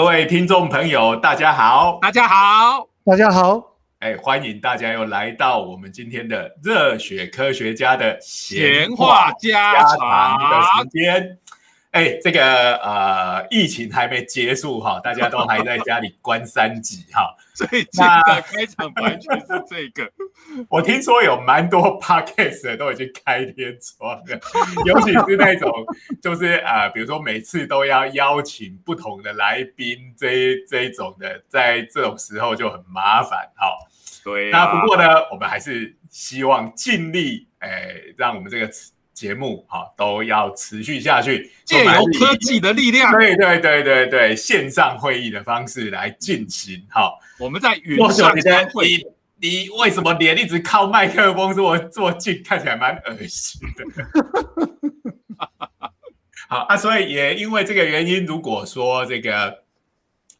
各位听众朋友，大家好，大家好，大家好，哎，欢迎大家又来到我们今天的热血科学家的闲话家常的时间。哎，这个呃，疫情还没结束哈，大家都还在家里关三级哈。最近的开场完全是这个。我听说有蛮多 podcast 都已经开天窗了，尤其是那种就是呃，比如说每次都要邀请不同的来宾，这这一种的，在这种时候就很麻烦哈。对。那不过呢，我们还是希望尽力哎，让我们这个。节目哈都要持续下去，借由科技的力量，对对对对对，线上会议的方式来进行哈。我们在云上会，你你为什么脸一直靠麦克风这么这么近，看起来蛮恶心的。好啊，所以也因为这个原因，如果说这个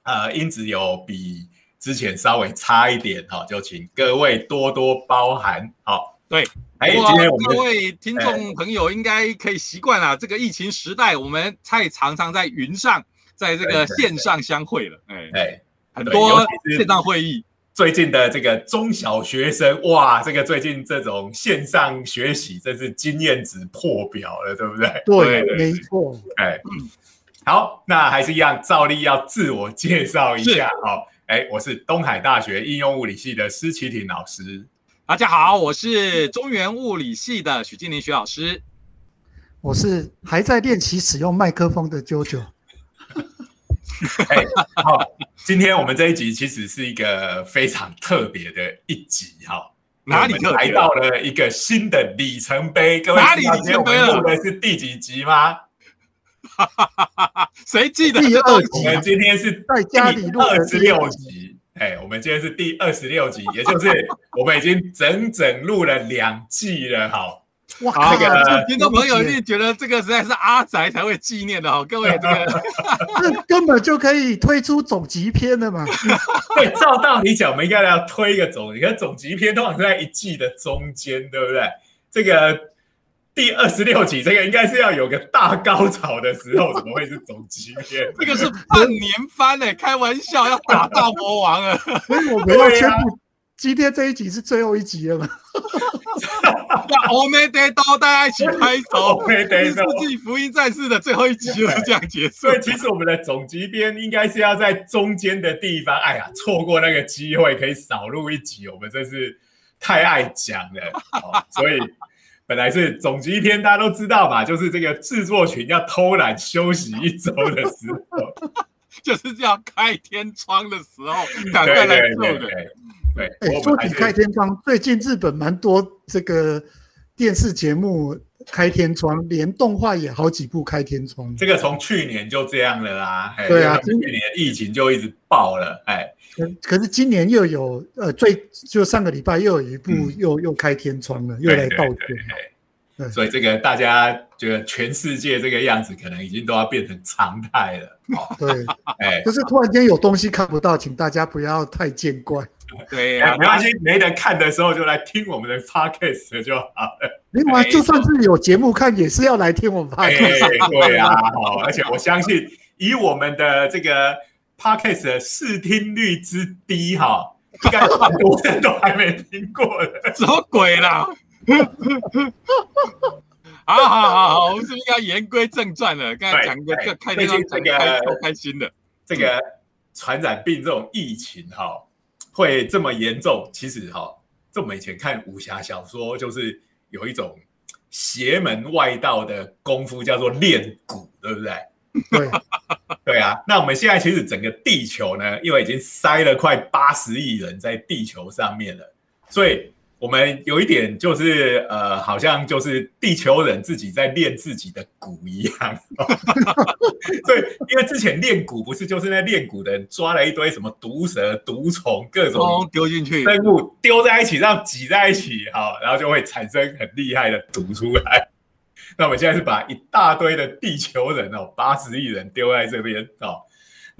呃音质有比之前稍微差一点哈，就请各位多多包涵。好，对。哎，今天我们各位听众朋友应该可以习惯了，这个疫情时代，我们太常常在云上，在这个线上相会了。哎哎，很多线上会议。最近的这个中小学生，哇，这个最近这种线上学习真是经验值破表了，对不对？对，没错。哎，好，那还是一样，照例要自我介绍一下。好，哎，我是东海大学应用物理系的施启廷老师。大家好，我是中原物理系的许金林许老师。我是还在练习使用麦克风的 JoJo。哎，好，今天我们这一集其实是一个非常特别的一集哈。哪里来到了一个新的里程碑？各位，哪里里程碑了？的是第几集吗？谁记得？第二集。我们今天是在家里录二十六集。哎，我们今天是第二十六集，也就是我们已经整整录了两季了，哈。哇，那个听众朋友一定觉得这个实在是阿宅才会纪念的哦，各位这个，这根本就可以推出总集篇的嘛。对，照道理讲，我们应该要推一个总，你看总集篇通常是在一季的中间，对不对？这个。第二十六集，这个应该是要有个大高潮的时候，怎么会是总集篇？这个是半年番诶，开玩笑，要打大魔王啊！所以我们要宣布，今天这一集是最后一集了嘛？那欧美得刀，大家一起拍手！第四季福音战士的最后一集就是 这样结束。所以其实我们的总集篇应该是要在中间的地方。哎呀，错过那个机会可以少录一集，我们真是太爱讲了，所以。本来是总集篇，大家都知道嘛，就是这个制作群要偷懒休息一周的时候，就是这样开天窗的时候，赶快来做的。对，哎，说起开天窗，最近日本蛮多这个电视节目开天窗，连动画也好几部开天窗。这个从去年就这样了啦，对啊，去年疫情就一直爆了，哎。可是今年又有呃，最就上个礼拜又有一部又又开天窗了，又来报天，所以这个大家觉得全世界这个样子，可能已经都要变成常态了。对，哎，就是突然间有东西看不到，请大家不要太见怪。对呀，没关系，没得看的时候就来听我们的 podcast 就好了。另外，就算是有节目看，也是要来听我们 podcast。对啊，好，而且我相信以我们的这个。Podcast 的视听率之低，哈，应该很多人都还没听过的，什么鬼啦？好好好好，我们是不是应该言归正传了？刚才讲个开天窗，这个超开心的。这个传染病这种疫情，哈，会这么严重？其实，哈，这我们以前看武侠小说，就是有一种邪门外道的功夫，叫做练蛊，对不对？对，对啊，那我们现在其实整个地球呢，因为已经塞了快八十亿人在地球上面了，所以我们有一点就是，呃，好像就是地球人自己在练自己的蛊一样。所以，因为之前练蛊不是就是那练蛊的人抓了一堆什么毒蛇、毒虫各种丢进去生物丢在一起，让挤在一起，好，然后就会产生很厉害的毒出来。那我们现在是把一大堆的地球人哦，八十亿人丢在这边哦，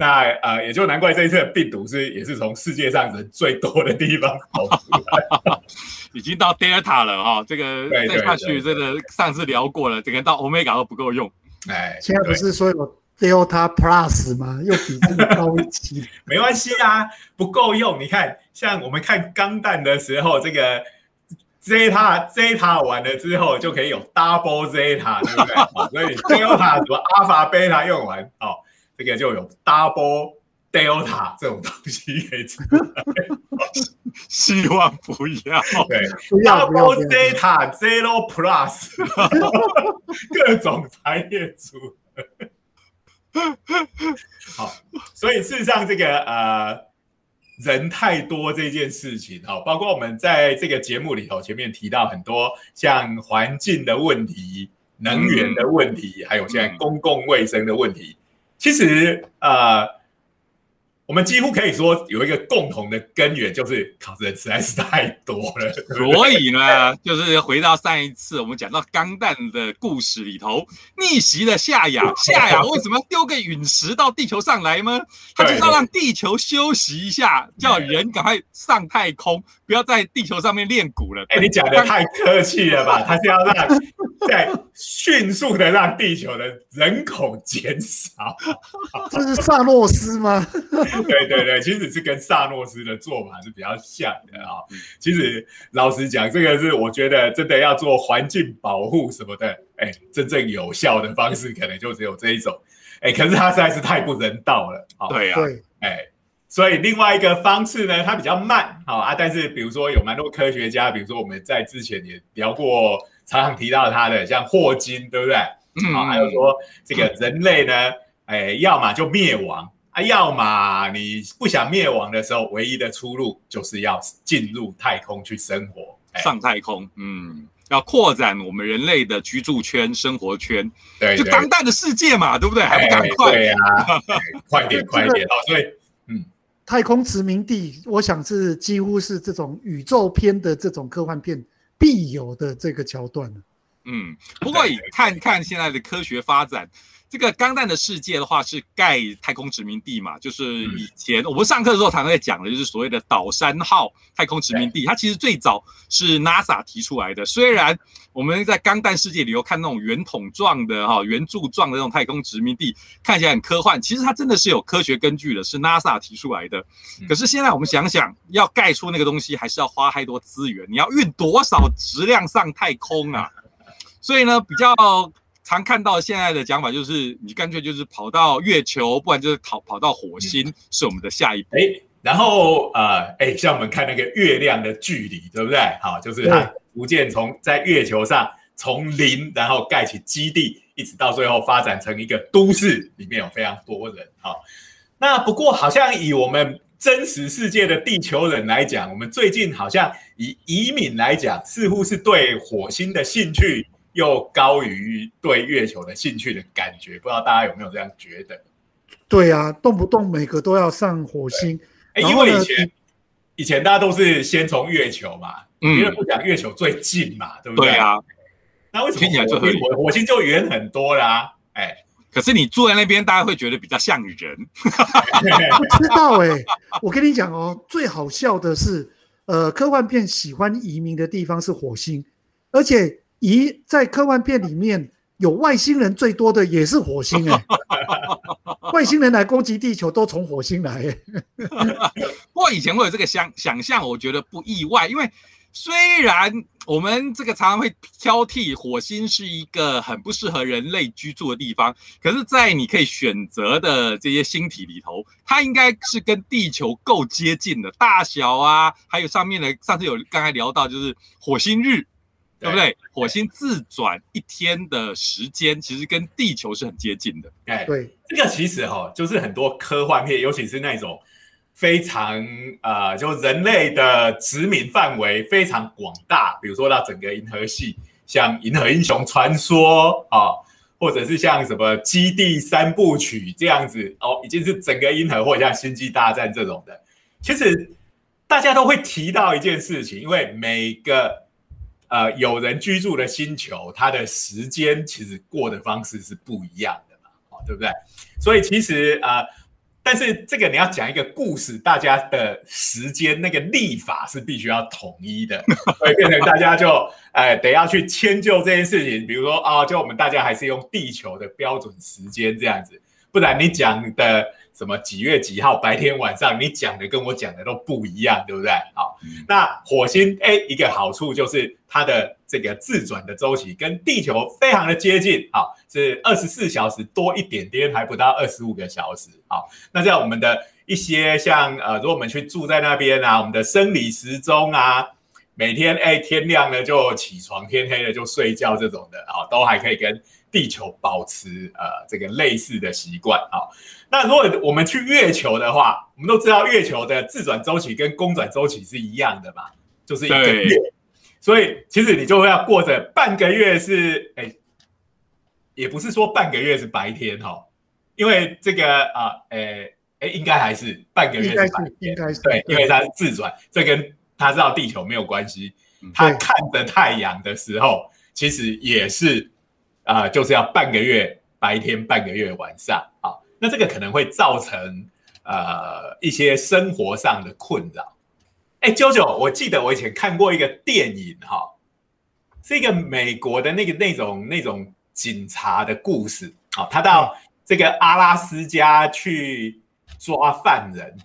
那呃，也就难怪这一次的病毒是也是从世界上人最多的地方跑出来，已经到 Delta 了哈，这个再下去，这个上次聊过了，这个到 Omega 都不够用。哎，现在不是说有 Delta Plus 吗？又比这个高一级？没关系啊，不够用。你看，像我们看钢弹的时候，这个 Zeta Zeta 完了之后，就可以有 Double Zeta，对不对？所以 Delta 什么 Alpha Beta 用完，哦，这个就有 Double Delta 这种东西可以出来。希望不要。对，Double delta Zero Plus，各种排列组。好，所以事实上，这个呃人太多这件事情，哈，包括我们在这个节目里头前面提到很多像环境的问题、能源的问题，还有现在公共卫生的问题，其实呃。我们几乎可以说有一个共同的根源，就是考人实在是太多了。所以呢，就是回到上一次我们讲到钢弹的故事里头，逆袭的夏亚，夏亚为什么要丢个陨石到地球上来吗？他就是要让地球休息一下，叫人赶快上太空，不要在地球上面练鼓了。哎，你讲的太客气了吧？他是要让在迅速的让地球的人口减少。这是萨诺斯吗？对对对，其实是跟萨诺斯的做法是比较像的啊。其实老实讲，这个是我觉得真的要做环境保护什么的，哎，真正有效的方式可能就只有这一种。哎，可是它实在是太不人道了。对呀，哎，所以另外一个方式呢，它比较慢，好啊。但是比如说有蛮多科学家，比如说我们在之前也聊过，常常提到他的，像霍金，对不对？嗯，还有说这个人类呢，哎，要么就灭亡。啊，要么你不想灭亡的时候，唯一的出路就是要进入太空去生活，上太空，嗯，要扩展我们人类的居住圈、生活圈，对，就当代的世界嘛，对不对？还不赶快？对呀，快点，快点好！所以，嗯，太空殖民地，我想是几乎是这种宇宙片的这种科幻片必有的这个桥段嗯，不过也看看现在的科学发展。这个钢弹的世界的话是盖太空殖民地嘛，就是以前我们上课的时候常常在讲的，就是所谓的岛山号太空殖民地。它其实最早是 NASA 提出来的。虽然我们在钢弹世界里头看那种圆筒状的哈圆柱状的那种太空殖民地，看起来很科幻，其实它真的是有科学根据的，是 NASA 提出来的。可是现在我们想想，要盖出那个东西，还是要花太多资源，你要运多少质量上太空啊？所以呢，比较。常看到现在的讲法就是，你干脆就是跑到月球，不然就是跑跑到火星，是我们的下一步。哎，然后呃，哎，像我们看那个月亮的距离，对不对？好，就是它逐渐从在月球上从零，然后盖起基地，一直到最后发展成一个都市，里面有非常多人。好，那不过好像以我们真实世界的地球人来讲，我们最近好像以移民来讲，似乎是对火星的兴趣。又高于对月球的兴趣的感觉，不知道大家有没有这样觉得？对啊，动不动每个都要上火星。哎，因为以前以前大家都是先从月球嘛，因为不讲月球最近嘛，对不对？对啊。那为什么火星火星就远很多啦？哎，可是你住在那边，大家会觉得比较像人。不知道哎，我跟你讲哦，最好笑的是，呃，科幻片喜欢移民的地方是火星，而且。咦，在科幻片里面有外星人最多的也是火星哎，外星人来攻击地球都从火星来。不过以前会有这个想想象，我觉得不意外，因为虽然我们这个常常会挑剔火星是一个很不适合人类居住的地方，可是，在你可以选择的这些星体里头，它应该是跟地球够接近的大小啊，还有上面的上次有刚才聊到就是火星日。对不对？火星自转一天的时间，其实跟地球是很接近的。哎，对，这个其实哈，就是很多科幻片，尤其是那种非常呃，就人类的殖民范围非常广大，比如说到整个银河系，像《银河英雄传说》啊，或者是像什么《基地三部曲》这样子哦，已经是整个银河，或者像《星际大战》这种的，其实大家都会提到一件事情，因为每个。呃，有人居住的星球，它的时间其实过的方式是不一样的嘛，哦，对不对？所以其实呃，但是这个你要讲一个故事，大家的时间那个历法是必须要统一的，所以变成大家就呃得要去迁就这件事情。比如说啊，就我们大家还是用地球的标准时间这样子，不然你讲的什么几月几号白天晚上，你讲的跟我讲的都不一样，对不对？好，那火星哎，一个好处就是它的这个自转的周期跟地球非常的接近，好，是二十四小时多一点点，还不到二十五个小时。好，那在我们的一些像呃，如果我们去住在那边啊，我们的生理时钟啊。每天哎，天亮了就起床，天黑了就睡觉，这种的啊，都还可以跟地球保持呃这个类似的习惯啊。那如果我们去月球的话，我们都知道月球的自转周期跟公转周期是一样的嘛，就是一个月。所以其实你就会要过着半个月是哎，也不是说半个月是白天哈，因为这个啊，诶哎，应该还是半个月是白天，应该是对，因为它是自转，这跟他知道地球没有关系，他看着太阳的时候，其实也是啊，就是要半个月白天，半个月晚上啊。那这个可能会造成呃一些生活上的困扰。哎，九九，我记得我以前看过一个电影哈，是一个美国的那个那种那种警察的故事啊，他到这个阿拉斯加去抓犯人，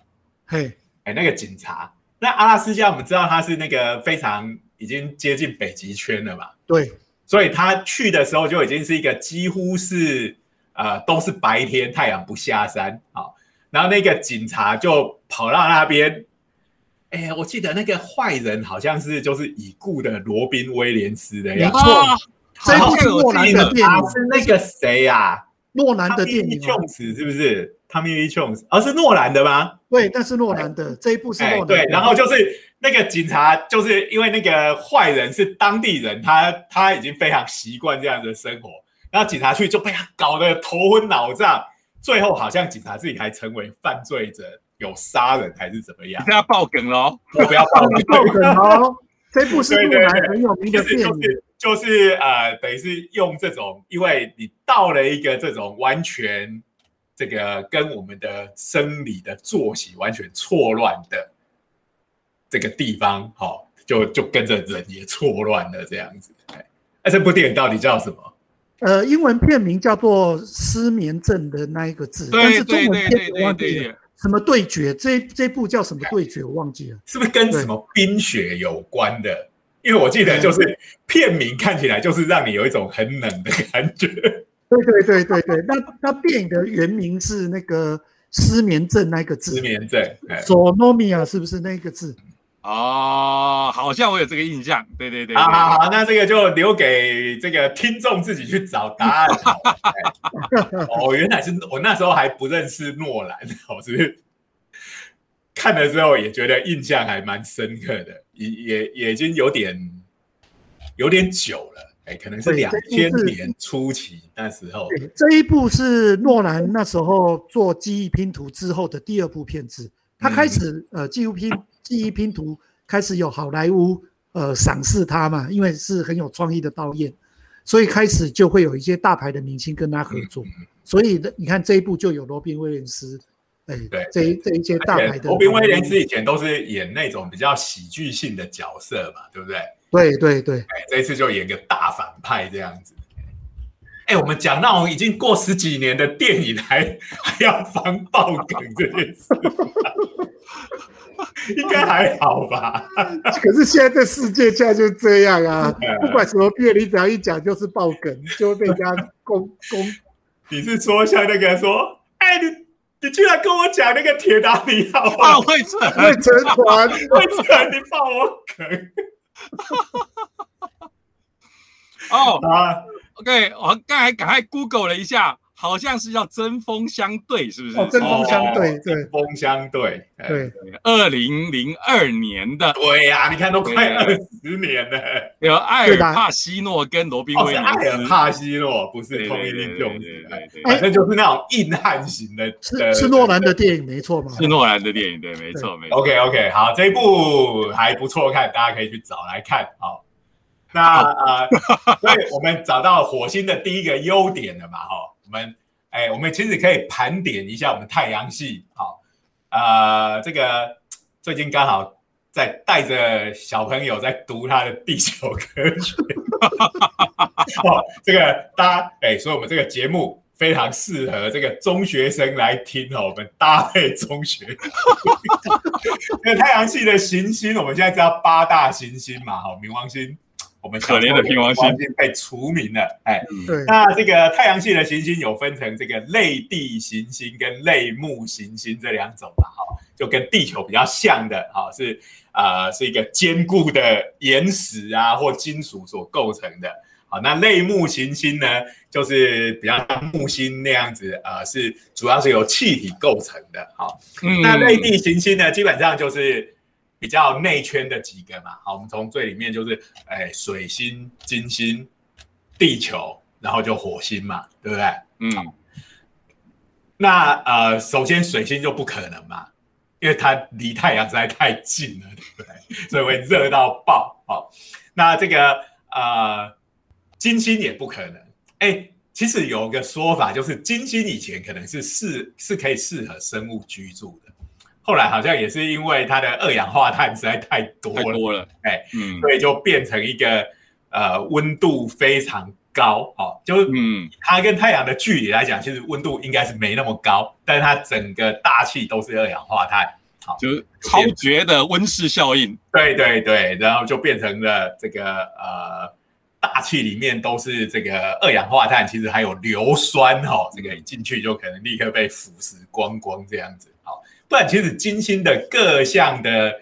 嘿，哎，那个警察。那阿拉斯加，我们知道他是那个非常已经接近北极圈了嘛？对，所以他去的时候就已经是一个几乎是呃都是白天，太阳不下山啊。然后那个警察就跑到那边，哎，我记得那个坏人好像是就是已故的罗宾威廉斯的样子。没错，这部是诺兰的电影，是那个谁呀？诺兰的电影，琼斯是不是？汤米利琼斯，而是诺兰的吗？对，那是诺兰的这一部是诺兰。对，然后就是那个警察，就是因为那个坏人是当地人，他他已经非常习惯这样的生活，然后警察去就被他搞得头昏脑胀，最后好像警察自己还成为犯罪者，有杀人还是怎么样？不要爆梗喽！不要爆梗哦！这部是很有名的电影，就是呃，等于是用这种，因为你到了一个这种完全。这个跟我们的生理的作息完全错乱的这个地方，好，就就跟着人也错乱了这样子。哎，那这部电影到底叫什么？呃，英文片名叫做《失眠症》的那一个字，但是中文片我忘记了。什么对决？这这部叫什么对决？我忘记了。是不是跟什么冰雪有关的？因为我记得就是片名看起来就是让你有一种很冷的感觉。对对对对对，那那电影的原名是那个失眠症那个字，失眠症，sonomia 是不是那个字？哦，好像我有这个印象。对对对，好好好，那这个就留给这个听众自己去找答案。哦，原来是我那时候还不认识诺兰，我是看了之后也觉得印象还蛮深刻的，也也也已经有点有点久了。哎，可能是两千年初期那时候。这一部是诺兰那时候做记忆拼图之后的第二部片子。他开始呃，记忆拼记忆拼图开始有好莱坞呃赏识他嘛，因为是很有创意的导演，所以开始就会有一些大牌的明星跟他合作。所以你看这一部就有罗宾威廉斯，哎，对，这这一些大牌的罗宾威廉斯以前都是演那种比较喜剧性的角色嘛，对不对？对对对，哎，这一次就演个大反派这样子。哎，我们讲那种已经过十几年的电影，还还要防爆梗这件事，应该还好吧？可是现在这世界现在就这样啊，不管什么片，你只要一讲就是爆梗，就会被人家攻攻。你是说像那个说，哎，你你居然跟我讲那个铁达尼号会沉会沉船会沉，你爆我梗。哦啊，OK，我刚才赶快 Google 了一下，好像是要针锋相对，是不是？哦，针锋相对，针锋相对，对，二零零二年的，对呀，你看都快二十年了。有艾尔帕西诺跟罗宾威廉斯，艾尔帕西诺不是同一英雄，反正就是那种硬汉型的，是是诺兰的电影，没错嘛？是诺兰的电影，对，没错，没错。OK OK，好，这一部还不错看，大家可以去找来看，好。那 呃，所以我们找到火星的第一个优点了嘛？哈，我们哎，我们其实可以盘点一下我们太阳系。好，呃，这个最近刚好在带着小朋友在读他的地球科学。哦，这个大家哎，所以我们这个节目非常适合这个中学生来听哦。我们搭配中学，这个太阳系的行星，我们现在知道八大行星嘛，哈，冥王星，我们可怜的冥王星被除名了，哎，对，那这个太阳系的行星有分成这个类地行星跟类木行星这两种嘛，哈，就跟地球比较像的，哈，是呃是一个坚固的岩石啊或金属所构成的。好，那类木行星呢，就是比较像木星那样子，呃，是主要是由气体构成的。好，那类地行星呢，基本上就是比较内圈的几个嘛。好，我们从最里面就是，哎，水星、金星、地球，然后就火星嘛，对不对？嗯。那呃，首先水星就不可能嘛，因为它离太阳实在太近了，对不对？所以会热到爆。好，那这个呃。金星也不可能，哎，其实有个说法，就是金星以前可能是适是可以适合生物居住的，后来好像也是因为它的二氧化碳实在太多了，太多了，哎，嗯，所以就变成一个呃温度非常高，哦，就嗯，它跟太阳的距离来讲，其实温度应该是没那么高，但是它整个大气都是二氧化碳，好，就是超绝的温室效应，对对对，然后就变成了这个呃。大气里面都是这个二氧化碳，其实还有硫酸哈，这个进去就可能立刻被腐蚀光光这样子。好，不然其实金星的各项的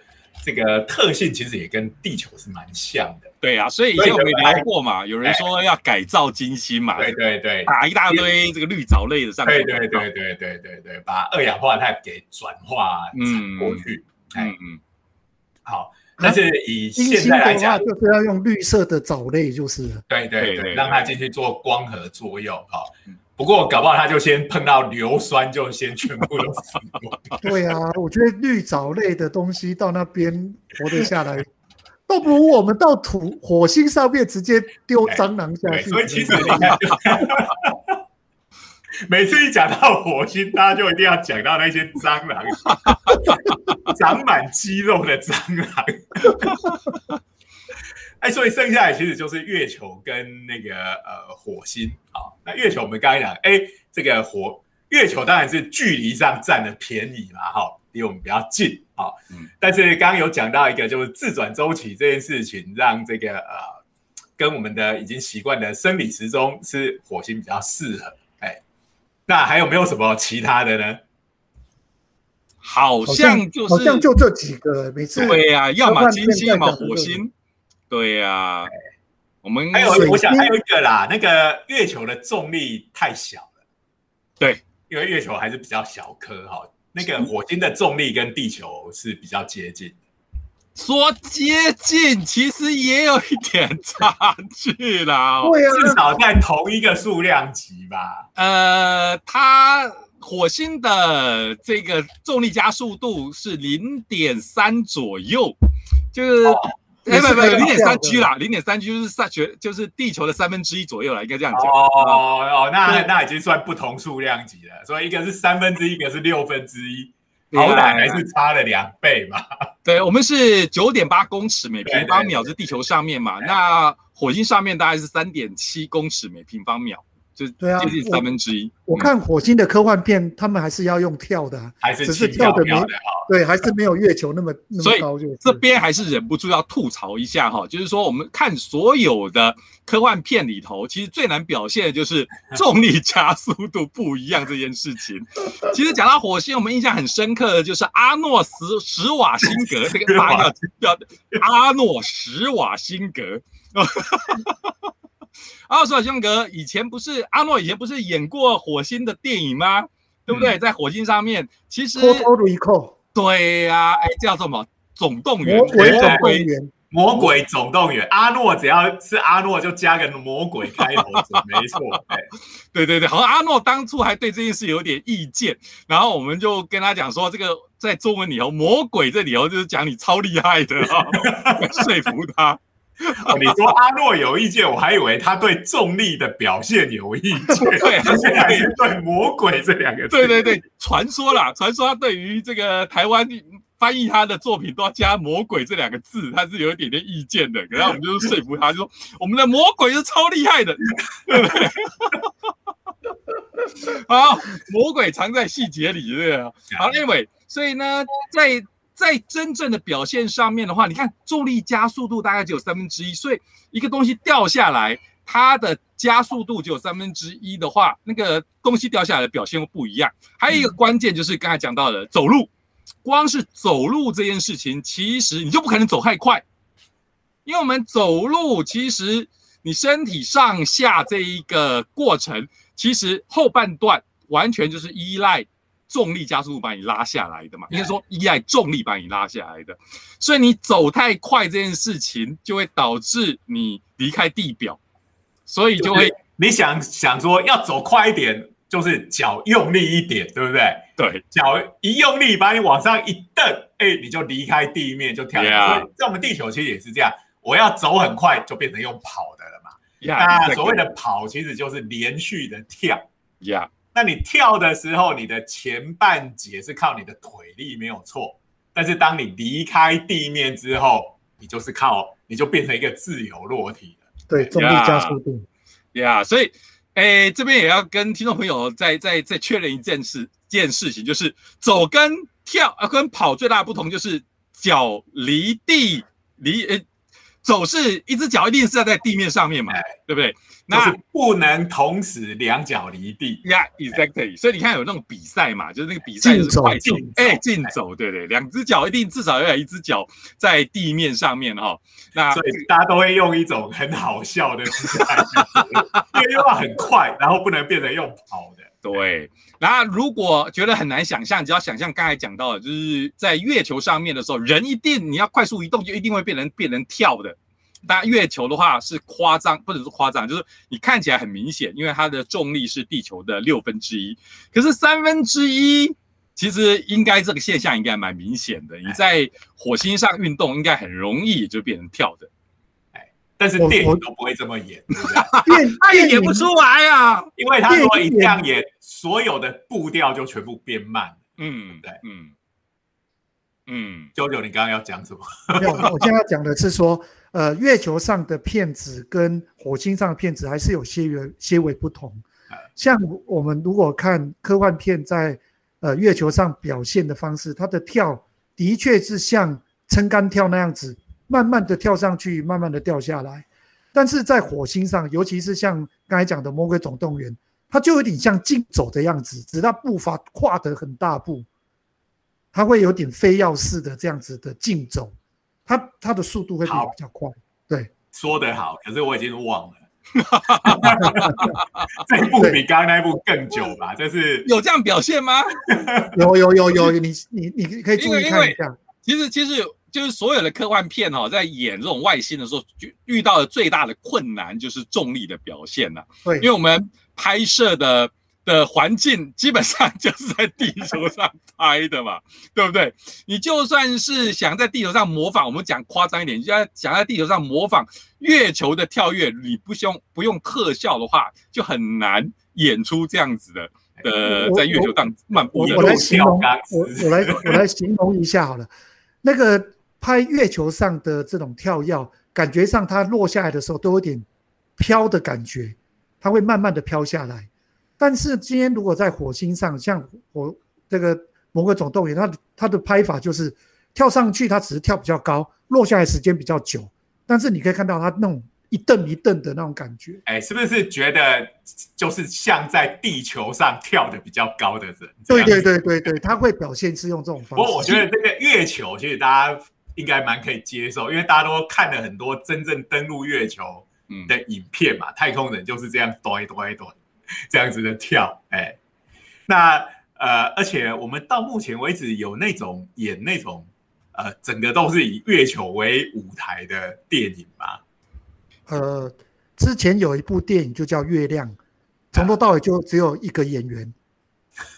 这个特性，其实也跟地球是蛮像的。对啊，所以以前我们聊过嘛，有人说要改造金星嘛，对对对，打一大堆这个绿藻类的上去，对对对对对对对，把二氧化碳给转化嗯过去。嗯嗯，好。但是以现在来讲，就是要用绿色的藻类，就是对对对，让它进去做光合作用哈。不过搞不好他就先碰到硫酸，就先全部都死光。对啊，我觉得绿藻类的东西到那边活得下来，倒不如我们到土火星上面直接丢蟑螂下去。所以其实你看。每次一讲到火星，大家就一定要讲到那些蟑螂，长满肌肉的蟑螂。哎，所以剩下来其实就是月球跟那个呃火星啊。那月球我们刚才讲，哎，这个火月球当然是距离上占的便宜嘛，哈，离我们比较近啊。嗯。但是刚刚有讲到一个，就是自转周期这件事情，让这个呃跟我们的已经习惯的生理时钟是火星比较适合。哎那还有没有什么其他的呢？好像就是好像就这几个，每次对呀，要么金星，要么火星，对呀。我们还有，我想还有一个啦，那个月球的重力太小了，对，因为月球还是比较小颗哈。那个火星的重力跟地球是比较接近。说接近，其实也有一点差距啦。对啊，至少在同一个数量级吧。呃，它火星的这个重力加速度是零点三左右，就是哎不不零点三 G 啦，零点三 G 就是三绝就是地球的三分之一左右了，应该这样讲。哦哦，那那已经算不同数量级了，所以一个是三分之一，一个是六分之一。好歹还是差了两倍嘛。对，我们是九点八公尺每平方秒，是地球上面嘛？那火星上面大概是三点七公尺每平方秒。就对啊，接近三分之一。我看火星的科幻片，他们还是要用跳的，还是只是跳的没对，还是没有月球那么那么高。就这边还是忍不住要吐槽一下哈，就是说我们看所有的科幻片里头，其实最难表现的就是重力加速度不一样这件事情。其实讲到火星，我们印象很深刻的就是阿诺史史瓦辛格这个大要阿诺史瓦辛格。阿诺·施 瓦辛格以前不是阿诺以前不是演过火星的电影吗？对不对？在火星上面，其实对呀，哎，叫什么？总动员，魔鬼总动员，魔鬼总动员。阿诺只要是阿诺，就加个魔鬼开头，没错。对对对，好像阿诺当初还对这件事有点意见，然后我们就跟他讲说，这个在中文里头，魔鬼这里头就是讲你超厉害的，说服他。你说阿诺有意见，我还以为他对重力的表现有意见。对，他现在是对“魔鬼”这两个字。对对对，传说啦，传说他对于这个台湾翻译他的作品都要加“魔鬼”这两个字，他是有一点点意见的。然后我们就是说服他，就说我们的魔鬼是超厉害的。好，魔鬼藏在细节里，对不对？好，Anyway，所以呢，在在真正的表现上面的话，你看重力加速度大概只有三分之一，所以一个东西掉下来，它的加速度只有三分之一的话，那个东西掉下来的表现会不一样。还有一个关键就是刚才讲到的走路，光是走路这件事情，其实你就不可能走太快，因为我们走路其实你身体上下这一个过程，其实后半段完全就是依赖。重力加速度把你拉下来的嘛，应该说依赖重力把你拉下来的，所以你走太快这件事情就会导致你离开地表，所以就会你想想说要走快一点，就是脚用力一点，对不对？对，脚一用力把你往上一蹬，哎，你就离开地面就跳。所以在我们地球其实也是这样，我要走很快就变成用跑的了嘛。那所谓的跑其实就是连续的跳。呀。那你跳的时候，你的前半截是靠你的腿力没有错，但是当你离开地面之后，你就是靠，你就变成一个自由落体了。对，重力加速度。呀，所以，诶，这边也要跟听众朋友再再再确认一件事，件事情就是走跟跳啊跟跑最大的不同就是脚离地离，诶，走是一只脚一定是要在地面上面嘛，对不对？那不能同时两脚离地呀，exactly。所以你看有那种比赛嘛，就是那个比赛就是快进，哎，竞走，对对，两只脚一定至少要有一只脚在地面上面哈。那所以大家都会用一种很好笑的姿态，因为又要很快，然后不能变成用跑的。对。然后如果觉得很难想象，只要想象刚才讲到的，就是在月球上面的时候，人一定你要快速移动，就一定会变成变成跳的。那月球的话是夸张，不能说夸张，就是你看起来很明显，因为它的重力是地球的六分之一。可是三分之一，其实应该这个现象应该蛮明显的。你在火星上运动，应该很容易就变成跳的。哎，但是电影都不会这么演，他 也演不出来啊，因为他说一这样演，所有的步调就全部变慢。嗯，对，嗯嗯，九九，你刚刚要讲什么？没有，我现在要讲的是说。呃，月球上的片子跟火星上的片子还是有些微些微不同。像我们如果看科幻片在呃月球上表现的方式，它的跳的确是像撑杆跳那样子，慢慢的跳上去，慢慢的掉下来。但是在火星上，尤其是像刚才讲的《魔鬼总动员》，它就有点像竞走的样子，只是它步伐跨得很大步，它会有点非要式的这样子的竞走。它它的速度会比较快，对，说得好，可是我已经忘了，这一部比刚刚那一部更久吧？就是有这样表现吗？有有有有，你你你可以注意看一下。其实其实就是所有的科幻片哦，在演这种外星的时候，就遇到的最大的困难就是重力的表现了。对，因为我们拍摄的。的环境基本上就是在地球上拍的嘛，对不对？你就算是想在地球上模仿，我们讲夸张一点，就要想在地球上模仿月球的跳跃，你不用不用特效的话，就很难演出这样子的呃，在月球上漫步。我来形容，我我来我来形容一下好了。那个拍月球上的这种跳跃，感觉上它落下来的时候都有点飘的感觉，它会慢慢的飘下来。但是今天如果在火星上，像我这个魔鬼总动员，它它的拍法就是跳上去，它只是跳比较高，落下来时间比较久。但是你可以看到它那种一蹬一蹬的那种感觉，哎，是不是觉得就是像在地球上跳的比较高的人？对对对对对，他会表现是用这种方式。不过我觉得这个月球其实大家应该蛮可以接受，因为大家都看了很多真正登陆月球的影片嘛，太空人就是这样哆哆哆。这样子的跳，哎，那呃，而且我们到目前为止有那种演那种呃，整个都是以月球为舞台的电影吗？呃，之前有一部电影就叫《月亮》，从头到尾就只有一个演员，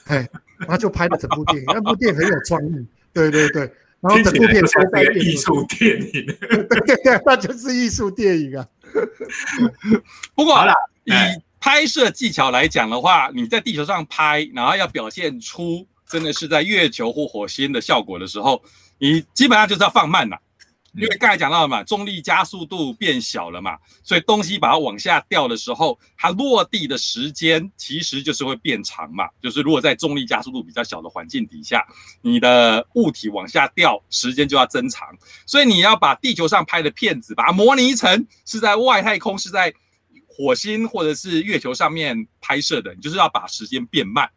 哎，然后就拍了整部电影。那部电影很有创意，对对对，然后整部片拍在艺术电影，对对，那就是艺术电影啊。不过好了，以拍摄技巧来讲的话，你在地球上拍，然后要表现出真的是在月球或火星的效果的时候，你基本上就是要放慢了。因为刚才讲到了嘛，重力加速度变小了嘛，所以东西把它往下掉的时候，它落地的时间其实就是会变长嘛。就是如果在重力加速度比较小的环境底下，你的物体往下掉，时间就要增长。所以你要把地球上拍的片子，把它模拟成是在外太空，是在火星或者是月球上面拍摄的，你就是要把时间变慢。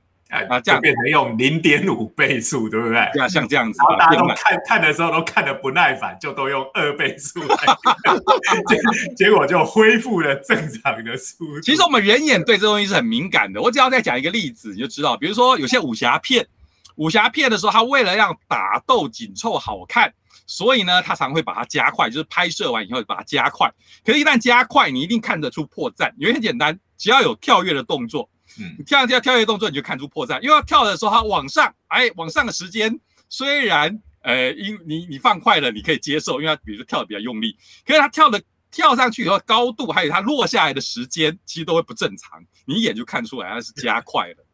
啊，这样变成用零点五倍速，对不对？对啊，像这样子，然后大家都看看的时候都看的不耐烦，就都用二倍速来，结结果就恢复了正常的速度。其实我们人眼对这东西是很敏感的。我只要再讲一个例子，你就知道，比如说有些武侠片，武侠片的时候，他为了让打斗紧凑好看，所以呢，他常会把它加快，就是拍摄完以后把它加快。可是，一旦加快，你一定看得出破绽，因为很简单，只要有跳跃的动作。你跳跳跳跃动作，你就看出破绽。因为跳的时候，它往上，哎，往上的时间虽然，呃，因你你放快了，你可以接受，因为它比如说跳的比较用力。可是它跳的跳上去以后，高度还有它落下来的时间，其实都会不正常，你一眼就看出来它是加快了。